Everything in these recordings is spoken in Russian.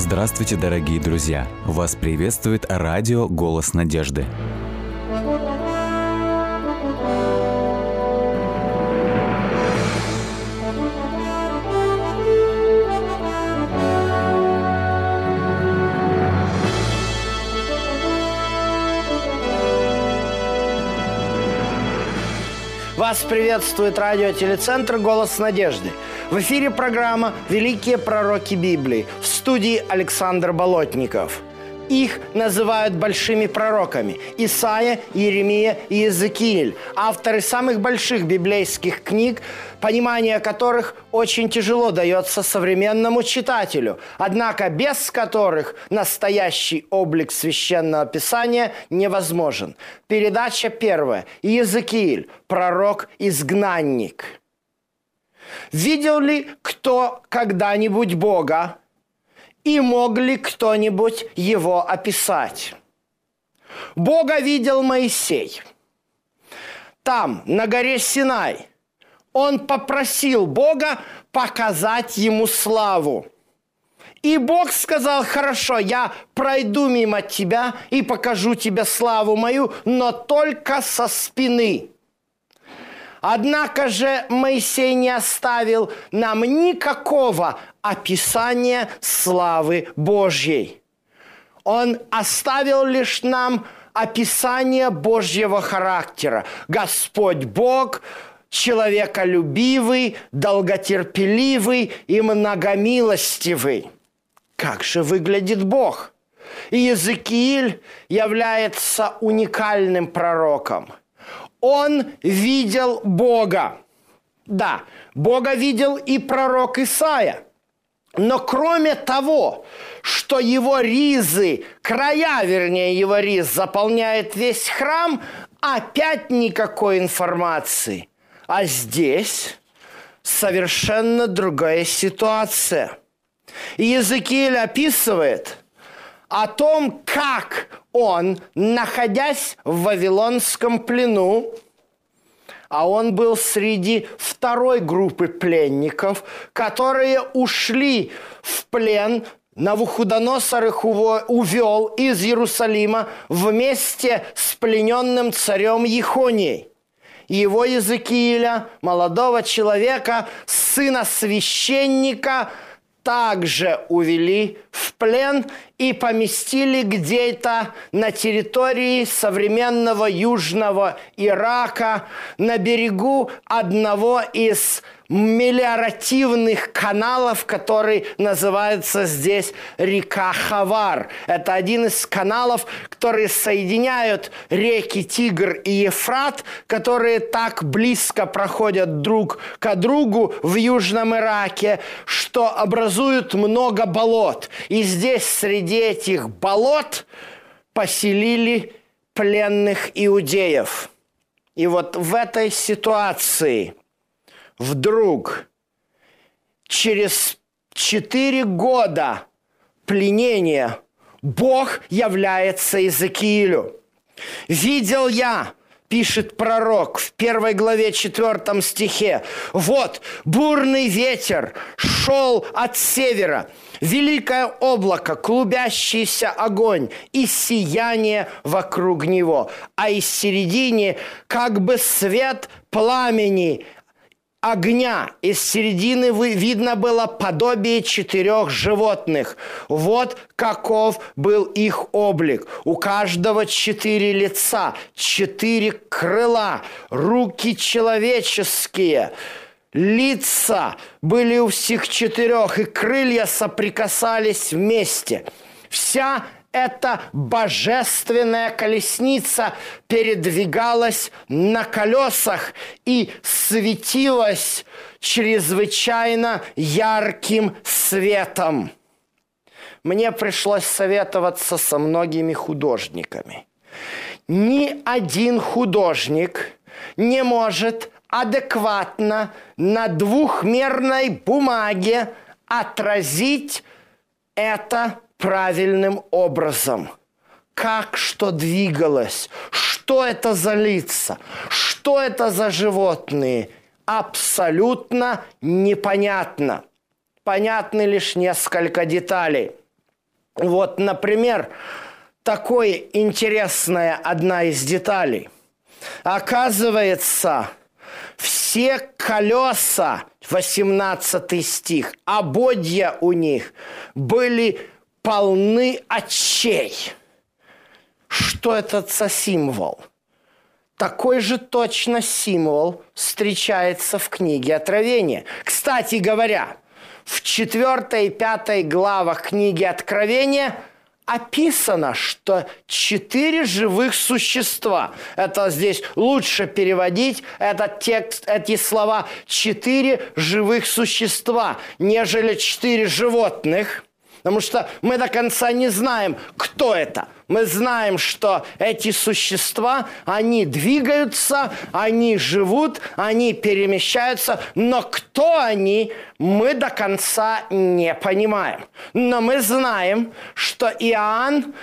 Здравствуйте, дорогие друзья! Вас приветствует радио «Голос надежды». Вас приветствует радиотелецентр «Голос надежды». В эфире программа «Великие пророки Библии» в студии Александр Болотников. Их называют большими пророками – Исаия, Иеремия и Иезекииль, авторы самых больших библейских книг, понимание которых очень тяжело дается современному читателю, однако без которых настоящий облик священного писания невозможен. Передача первая. Иезекииль, пророк-изгнанник – Видел ли кто когда-нибудь Бога? И мог ли кто-нибудь его описать? Бога видел Моисей. Там, на горе Синай, он попросил Бога показать ему славу. И Бог сказал, хорошо, я пройду мимо тебя и покажу тебе славу мою, но только со спины. Однако же Моисей не оставил нам никакого описания славы Божьей. Он оставил лишь нам описание Божьего характера. Господь Бог человеколюбивый, долготерпеливый и многомилостивый. Как же выглядит Бог? Иезекииль является уникальным пророком – он видел Бога. Да, Бога видел и пророк Исаия. Но кроме того, что его ризы, края, вернее, его риз заполняет весь храм, опять никакой информации. А здесь совершенно другая ситуация. И Языкииль описывает о том, как он, находясь в Вавилонском плену, а он был среди второй группы пленников, которые ушли в плен Навуходоносор их увел из Иерусалима вместе с плененным царем Ехонией. Его Языкииля, молодого человека, сына священника – также увели в плен и поместили где-то на территории современного Южного Ирака на берегу одного из мелиоративных каналов, который называется здесь река Хавар. Это один из каналов, которые соединяют реки Тигр и Ефрат, которые так близко проходят друг к другу в Южном Ираке, что образуют много болот. И здесь среди этих болот поселили пленных иудеев. И вот в этой ситуации – вдруг через четыре года пленения Бог является Иезекиилю. «Видел я, пишет пророк в первой главе четвертом стихе. Вот бурный ветер шел от севера, великое облако, клубящийся огонь и сияние вокруг него, а из середины как бы свет пламени, огня. Из середины видно было подобие четырех животных. Вот каков был их облик. У каждого четыре лица, четыре крыла, руки человеческие – Лица были у всех четырех, и крылья соприкасались вместе. Вся эта божественная колесница передвигалась на колесах и светилась чрезвычайно ярким светом. Мне пришлось советоваться со многими художниками. Ни один художник не может адекватно на двухмерной бумаге отразить это правильным образом. Как что двигалось, что это за лица, что это за животные, абсолютно непонятно. Понятны лишь несколько деталей. Вот, например, такое интересная одна из деталей. Оказывается, все колеса, 18 стих, ободья у них были полны очей. Что это за символ? Такой же точно символ встречается в книге Откровения. Кстати говоря, в 4 и 5 главах книги Откровения описано, что четыре живых существа, это здесь лучше переводить, этот текст, эти слова, четыре живых существа, нежели четыре животных – Потому что мы до конца не знаем, кто это. Мы знаем, что эти существа, они двигаются, они живут, они перемещаются, но кто они, мы до конца не понимаем. Но мы знаем, что Иоанн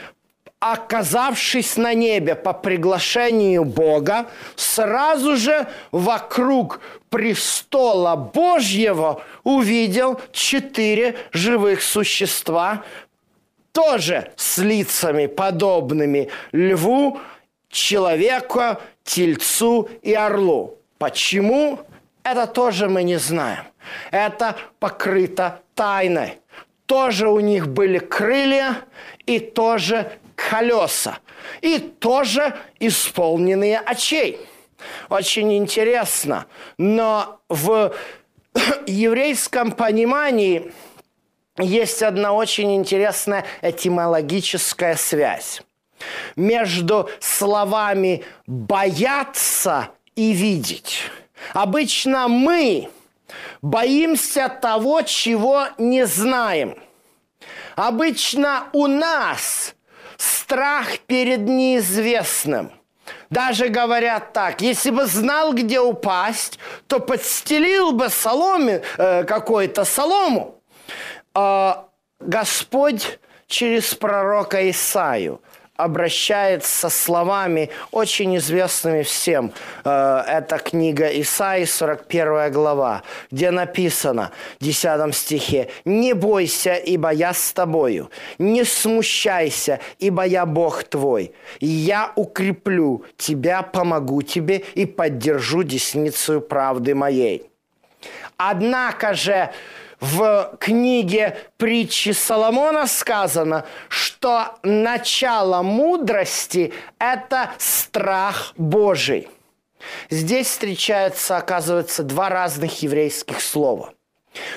оказавшись на небе по приглашению Бога, сразу же вокруг престола Божьего увидел четыре живых существа, тоже с лицами подобными льву, человеку, тельцу и орлу. Почему? Это тоже мы не знаем. Это покрыто тайной. Тоже у них были крылья и тоже колеса. И тоже исполненные очей. Очень интересно. Но в еврейском понимании есть одна очень интересная этимологическая связь между словами «бояться» и «видеть». Обычно мы боимся того, чего не знаем. Обычно у нас страх перед неизвестным. Даже говорят так, если бы знал, где упасть, то подстелил бы соломе, э, какой-то солому. Э, Господь через пророка Исаию обращается словами, очень известными всем. Э, это книга Исаи, 41 глава, где написано в 10 стихе «Не бойся, ибо я с тобою, не смущайся, ибо я Бог твой. Я укреплю тебя, помогу тебе и поддержу десницу правды моей». Однако же в книге притчи Соломона сказано, что начало мудрости – это страх Божий. Здесь встречаются, оказывается, два разных еврейских слова.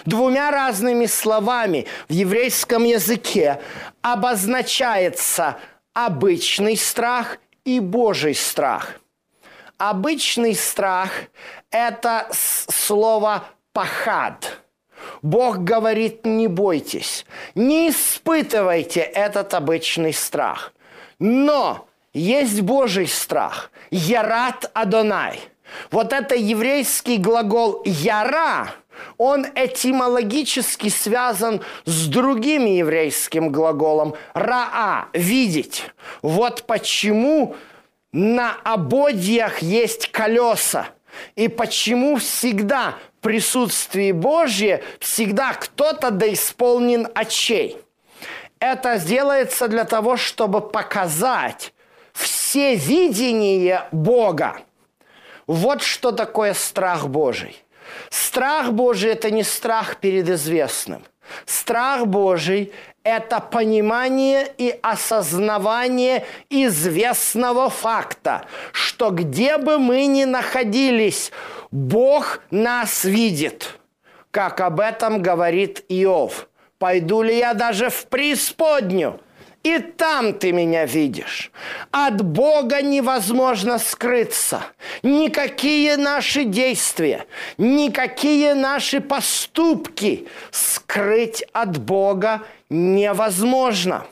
Двумя разными словами в еврейском языке обозначается обычный страх и Божий страх. Обычный страх – это слово «пахад», Бог говорит, не бойтесь, не испытывайте этот обычный страх. Но есть Божий страх. Ярат Адонай. Вот это еврейский глагол «яра», он этимологически связан с другим еврейским глаголом «раа» – «видеть». Вот почему на ободьях есть колеса. И почему всегда присутствии Божье всегда кто-то да исполнен очей. Это делается для того, чтобы показать все видение Бога. Вот что такое страх Божий. Страх Божий – это не страх перед известным. Страх Божий – это понимание и осознавание известного факта, что где бы мы ни находились, Бог нас видит, как об этом говорит Иов. Пойду ли я даже в преисподнюю, и там ты меня видишь. От Бога невозможно скрыться. Никакие наши действия, никакие наши поступки скрыть от Бога невозможно.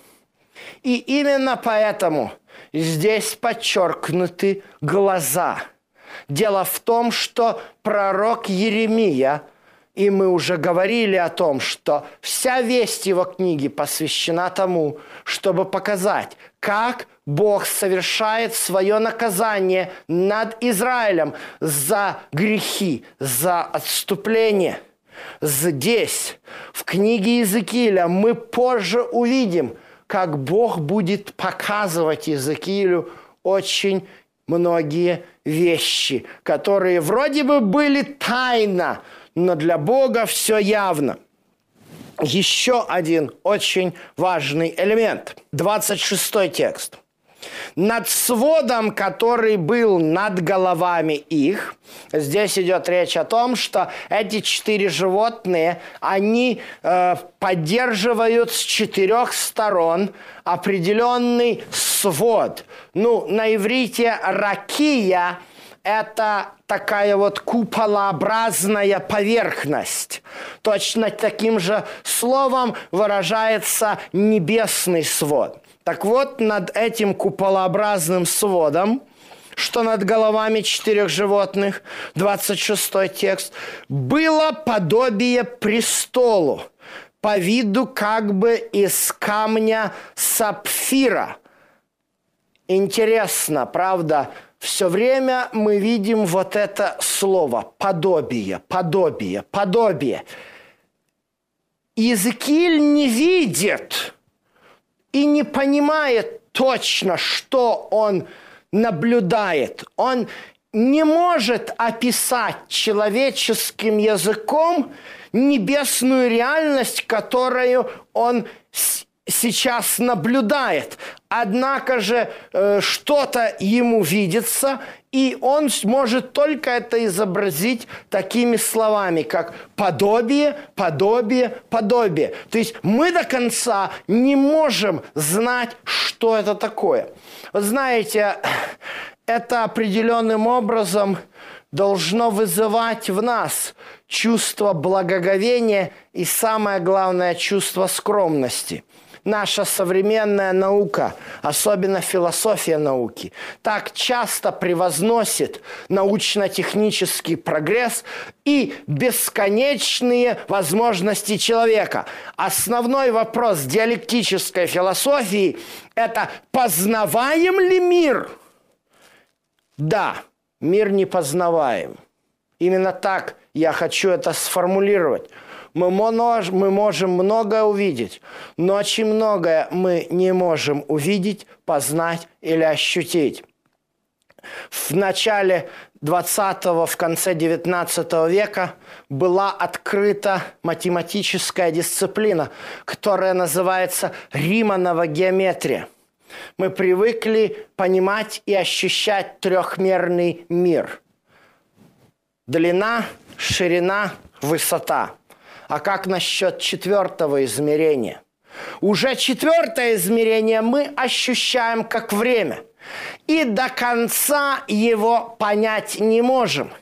И именно поэтому здесь подчеркнуты глаза – Дело в том, что пророк Еремия, и мы уже говорили о том, что вся весть его книги посвящена тому, чтобы показать, как Бог совершает свое наказание над Израилем за грехи, за отступление. Здесь, в книге Иезекииля, мы позже увидим – как Бог будет показывать Иезекиилю очень многие вещи, которые вроде бы были тайно, но для Бога все явно. Еще один очень важный элемент. 26 текст – над сводом, который был над головами их. Здесь идет речь о том, что эти четыре животные, они э, поддерживают с четырех сторон определенный свод. Ну, на иврите ракия – это такая вот куполообразная поверхность. Точно таким же словом выражается небесный свод. Так вот, над этим куполообразным сводом, что над головами четырех животных, 26 текст, было подобие престолу, по виду как бы из камня сапфира. Интересно, правда, все время мы видим вот это слово подобие, подобие, подобие. Иезекииль не видит – и не понимает точно, что он наблюдает. Он не может описать человеческим языком небесную реальность, которую он сейчас наблюдает. Однако же э, что-то ему видится, и он может только это изобразить такими словами, как подобие, подобие, подобие. То есть мы до конца не можем знать, что это такое. Вы знаете, это определенным образом должно вызывать в нас чувство благоговения и самое главное чувство скромности – наша современная наука, особенно философия науки, так часто превозносит научно-технический прогресс и бесконечные возможности человека. Основной вопрос диалектической философии – это познаваем ли мир? Да, мир не познаваем. Именно так я хочу это сформулировать – мы, мож, мы можем многое увидеть, но очень многое мы не можем увидеть, познать или ощутить. В начале 20-го, в конце 19 века была открыта математическая дисциплина, которая называется Риманова геометрия. Мы привыкли понимать и ощущать трехмерный мир. Длина, ширина, высота – а как насчет четвертого измерения? Уже четвертое измерение мы ощущаем как время. И до конца его понять не можем.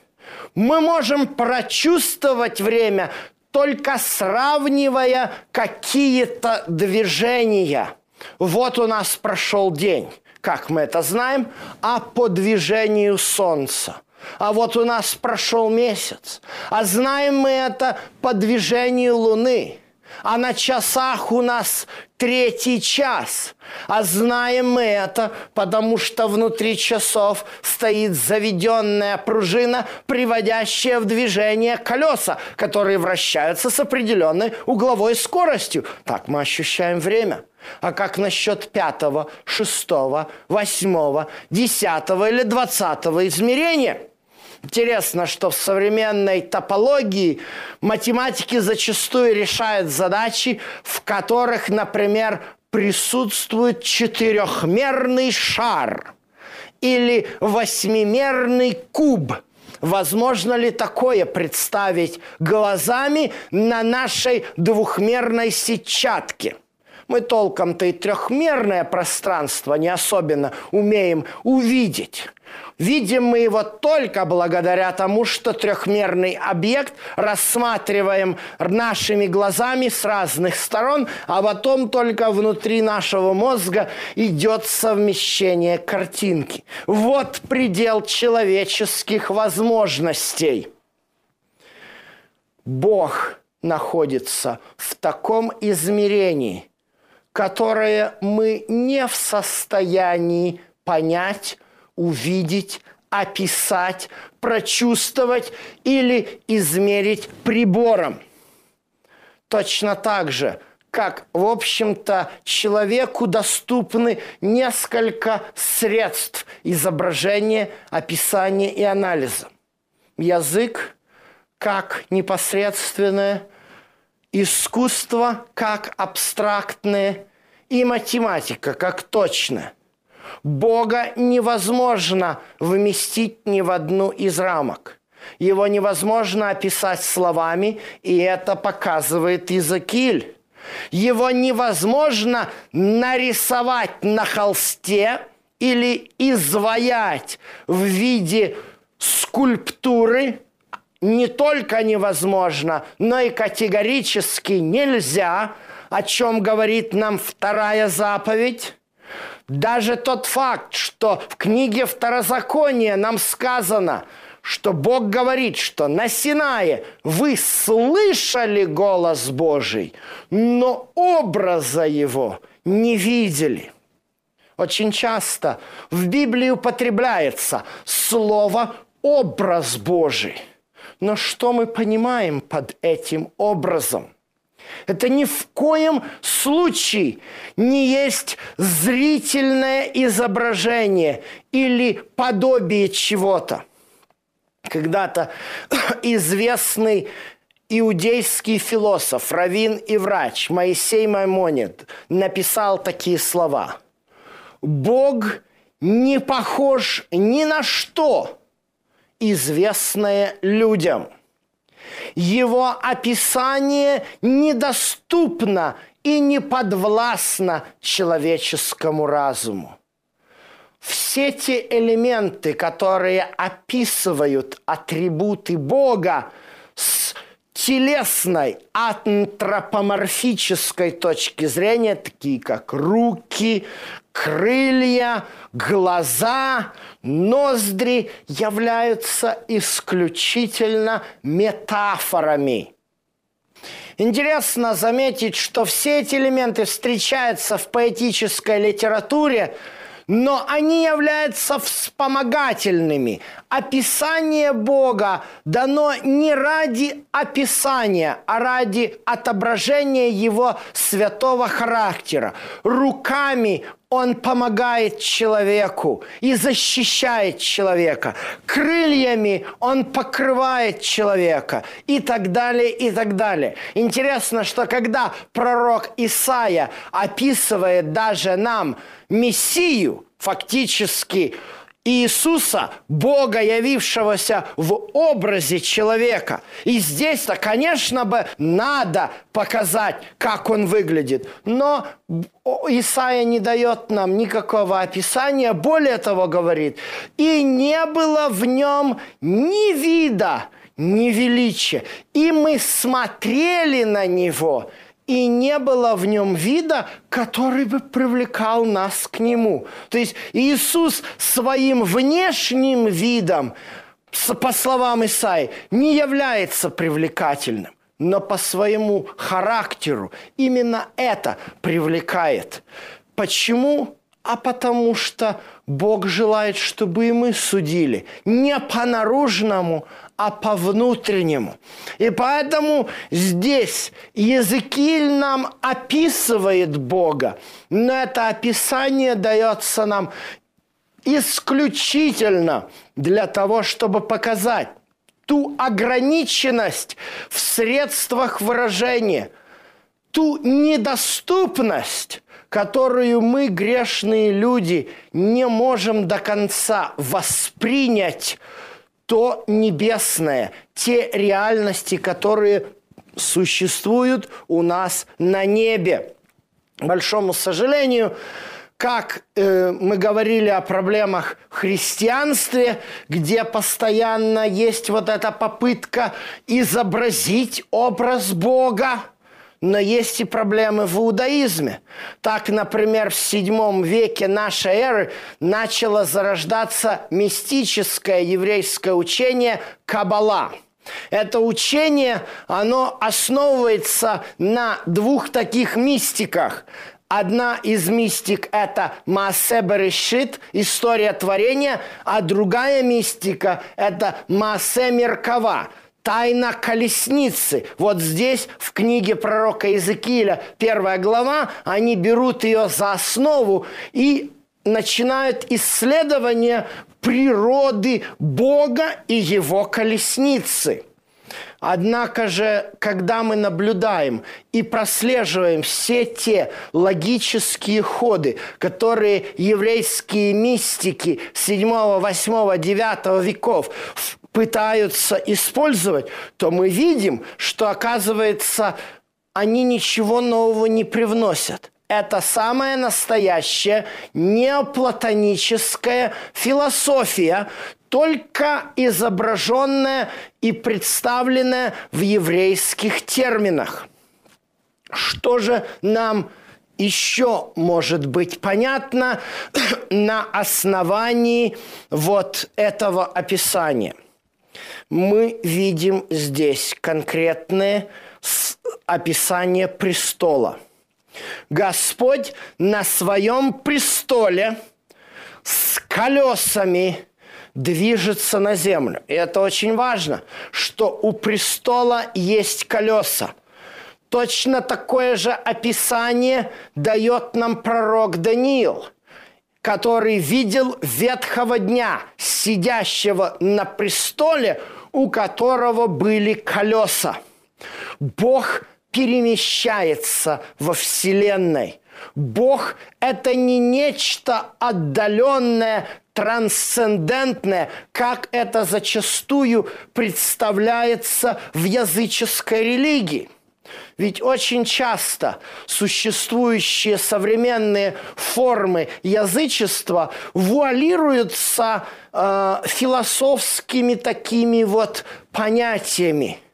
Мы можем прочувствовать время, только сравнивая какие-то движения. Вот у нас прошел день, как мы это знаем, а по движению Солнца. А вот у нас прошел месяц. А знаем мы это по движению Луны. А на часах у нас третий час. А знаем мы это, потому что внутри часов стоит заведенная пружина, приводящая в движение колеса, которые вращаются с определенной угловой скоростью. Так мы ощущаем время. А как насчет пятого, шестого, восьмого, десятого или двадцатого измерения – Интересно, что в современной топологии математики зачастую решают задачи, в которых, например, присутствует четырехмерный шар или восьмимерный куб. Возможно ли такое представить глазами на нашей двухмерной сетчатке? Мы толком-то и трехмерное пространство не особенно умеем увидеть. Видим мы его только благодаря тому, что трехмерный объект рассматриваем нашими глазами с разных сторон, а потом только внутри нашего мозга идет совмещение картинки. Вот предел человеческих возможностей. Бог находится в таком измерении, которое мы не в состоянии понять, увидеть, описать, прочувствовать или измерить прибором. Точно так же, как, в общем-то, человеку доступны несколько средств изображения, описания и анализа. Язык как непосредственное, искусство как абстрактное и математика как точное. Бога невозможно вместить ни в одну из рамок. Его невозможно описать словами, и это показывает Иезекииль. Его невозможно нарисовать на холсте или изваять в виде скульптуры. Не только невозможно, но и категорически нельзя, о чем говорит нам вторая заповедь. Даже тот факт, что в книге Второзакония нам сказано – что Бог говорит, что на Синае вы слышали голос Божий, но образа его не видели. Очень часто в Библии употребляется слово «образ Божий». Но что мы понимаем под этим образом? Это ни в коем случае не есть зрительное изображение или подобие чего-то – когда-то известный иудейский философ, раввин и врач Моисей Маймонид написал такие слова. «Бог не похож ни на что, известное людям. Его описание недоступно и не подвластно человеческому разуму все те элементы, которые описывают атрибуты Бога телесной, антропоморфической точки зрения, такие как руки, крылья, глаза, ноздри, являются исключительно метафорами. Интересно заметить, что все эти элементы встречаются в поэтической литературе – но они являются вспомогательными. Описание Бога дано не ради описания, а ради отображения Его святого характера. Руками он помогает человеку и защищает человека. Крыльями он покрывает человека и так далее, и так далее. Интересно, что когда пророк Исаия описывает даже нам Мессию, фактически Иисуса, Бога, явившегося в образе человека. И здесь-то, конечно бы, надо показать, как он выглядит. Но Исаия не дает нам никакого описания, более того говорит, и не было в нем ни вида, ни величия. И мы смотрели на него – и не было в нем вида, который бы привлекал нас к нему. То есть Иисус своим внешним видом, по словам Исаи, не является привлекательным, но по своему характеру именно это привлекает. Почему? А потому что Бог желает, чтобы и мы судили не по наружному, а по внутреннему. И поэтому здесь Языкиль нам описывает Бога, но это описание дается нам исключительно для того, чтобы показать ту ограниченность в средствах выражения, ту недоступность, которую мы, грешные люди, не можем до конца воспринять то небесное, те реальности, которые существуют у нас на небе. большому сожалению, как э, мы говорили о проблемах в христианстве, где постоянно есть вот эта попытка изобразить образ Бога, но есть и проблемы в иудаизме. Так, например, в VII веке нашей эры начало зарождаться мистическое еврейское учение Каббала. Это учение, оно основывается на двух таких мистиках. Одна из мистик – это Маасе Берешит, история творения, а другая мистика – это Маасе Меркава, тайна колесницы. Вот здесь, в книге пророка Иезекииля, первая глава, они берут ее за основу и начинают исследование природы Бога и его колесницы. Однако же, когда мы наблюдаем и прослеживаем все те логические ходы, которые еврейские мистики 7, 8, 9 веков пытаются использовать, то мы видим, что, оказывается, они ничего нового не привносят. Это самая настоящая неоплатоническая философия, только изображенная и представленная в еврейских терминах. Что же нам еще может быть понятно на основании вот этого описания – мы видим здесь конкретное описание престола. Господь на своем престоле с колесами движется на землю. И это очень важно, что у престола есть колеса. Точно такое же описание дает нам пророк Даниил – который видел ветхого дня, сидящего на престоле, у которого были колеса. Бог перемещается во Вселенной. Бог – это не нечто отдаленное, трансцендентное, как это зачастую представляется в языческой религии. Ведь очень часто существующие современные формы язычества вуалируются э, философскими такими вот понятиями –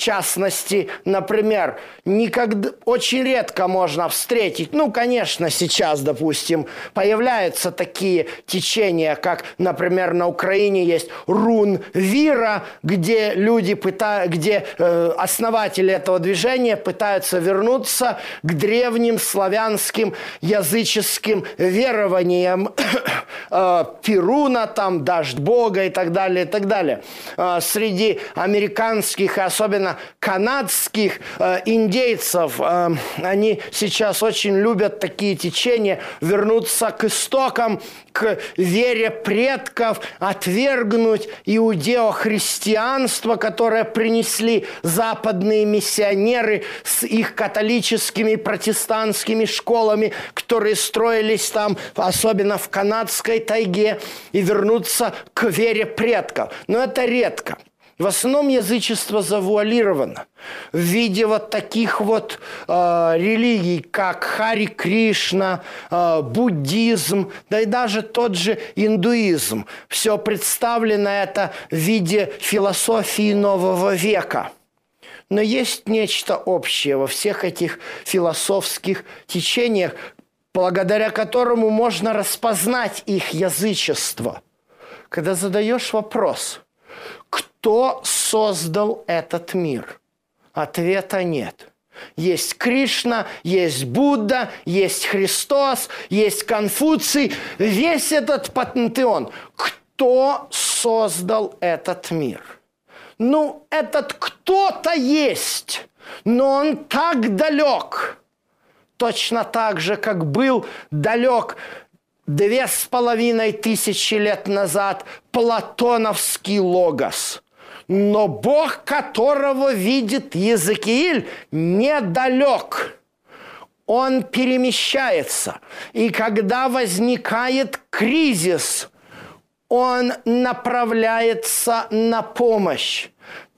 частности, например, никогда, очень редко можно встретить, ну, конечно, сейчас, допустим, появляются такие течения, как, например, на Украине есть рун Вира, где люди пытаются, где э, основатели этого движения пытаются вернуться к древним славянским языческим верованиям э, Перуна, там, дождь Бога и так далее, и так далее. Э, среди американских и особенно особенно канадских э, индейцев, э, они сейчас очень любят такие течения, вернуться к истокам, к вере предков, отвергнуть иудео-христианство, которое принесли западные миссионеры с их католическими протестантскими школами, которые строились там, особенно в канадской тайге, и вернуться к вере предков. Но это редко. В основном язычество завуалировано в виде вот таких вот э, религий, как Хари Кришна, э, буддизм, да и даже тот же индуизм. Все представлено это в виде философии нового века. Но есть нечто общее во всех этих философских течениях, благодаря которому можно распознать их язычество. Когда задаешь вопрос – кто создал этот мир? Ответа нет. Есть Кришна, есть Будда, есть Христос, есть Конфуций, весь этот пантеон. Кто создал этот мир? Ну, этот кто-то есть, но он так далек, точно так же, как был далек две с половиной тысячи лет назад платоновский логос. Но Бог, которого видит Езекииль, недалек. Он перемещается. И когда возникает кризис, он направляется на помощь.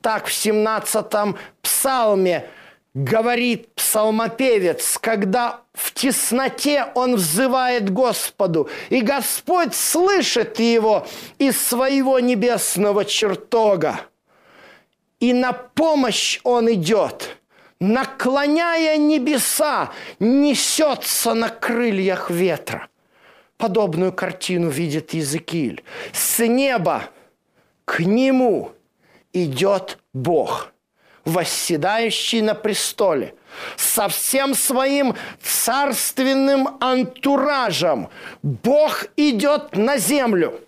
Так в 17-м псалме – говорит псалмопевец, когда в тесноте он взывает Господу, и Господь слышит его из своего небесного чертога. И на помощь он идет, наклоняя небеса, несется на крыльях ветра. Подобную картину видит Иезекииль. С неба к нему идет Бог – восседающий на престоле, со всем своим царственным антуражем. Бог идет на землю.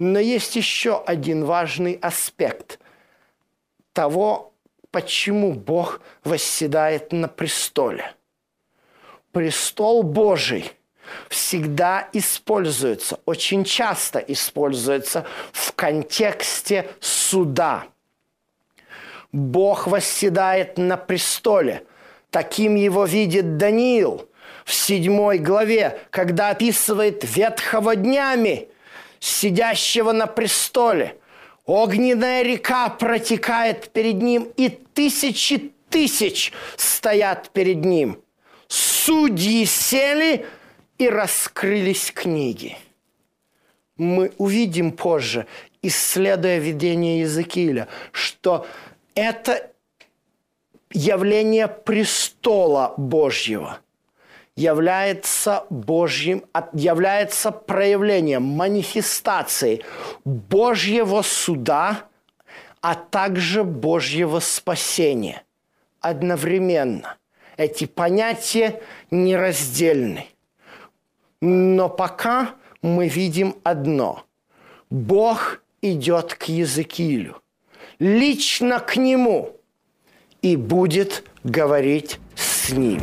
Но есть еще один важный аспект. Того, почему Бог восседает на престоле. Престол Божий всегда используется, очень часто используется в контексте суда. Бог восседает на престоле. Таким его видит Даниил в седьмой главе, когда описывает ветхого днями, сидящего на престоле. Огненная река протекает перед ним, и тысячи тысяч стоят перед ним. Судьи сели – и раскрылись книги. Мы увидим позже, исследуя видение Иезекииля, что это явление престола Божьего является Божьим, является проявлением, манифестацией Божьего суда, а также Божьего спасения. Одновременно. Эти понятия нераздельны. Но пока мы видим одно. Бог идет к Языкилю, лично к нему, и будет говорить с ним.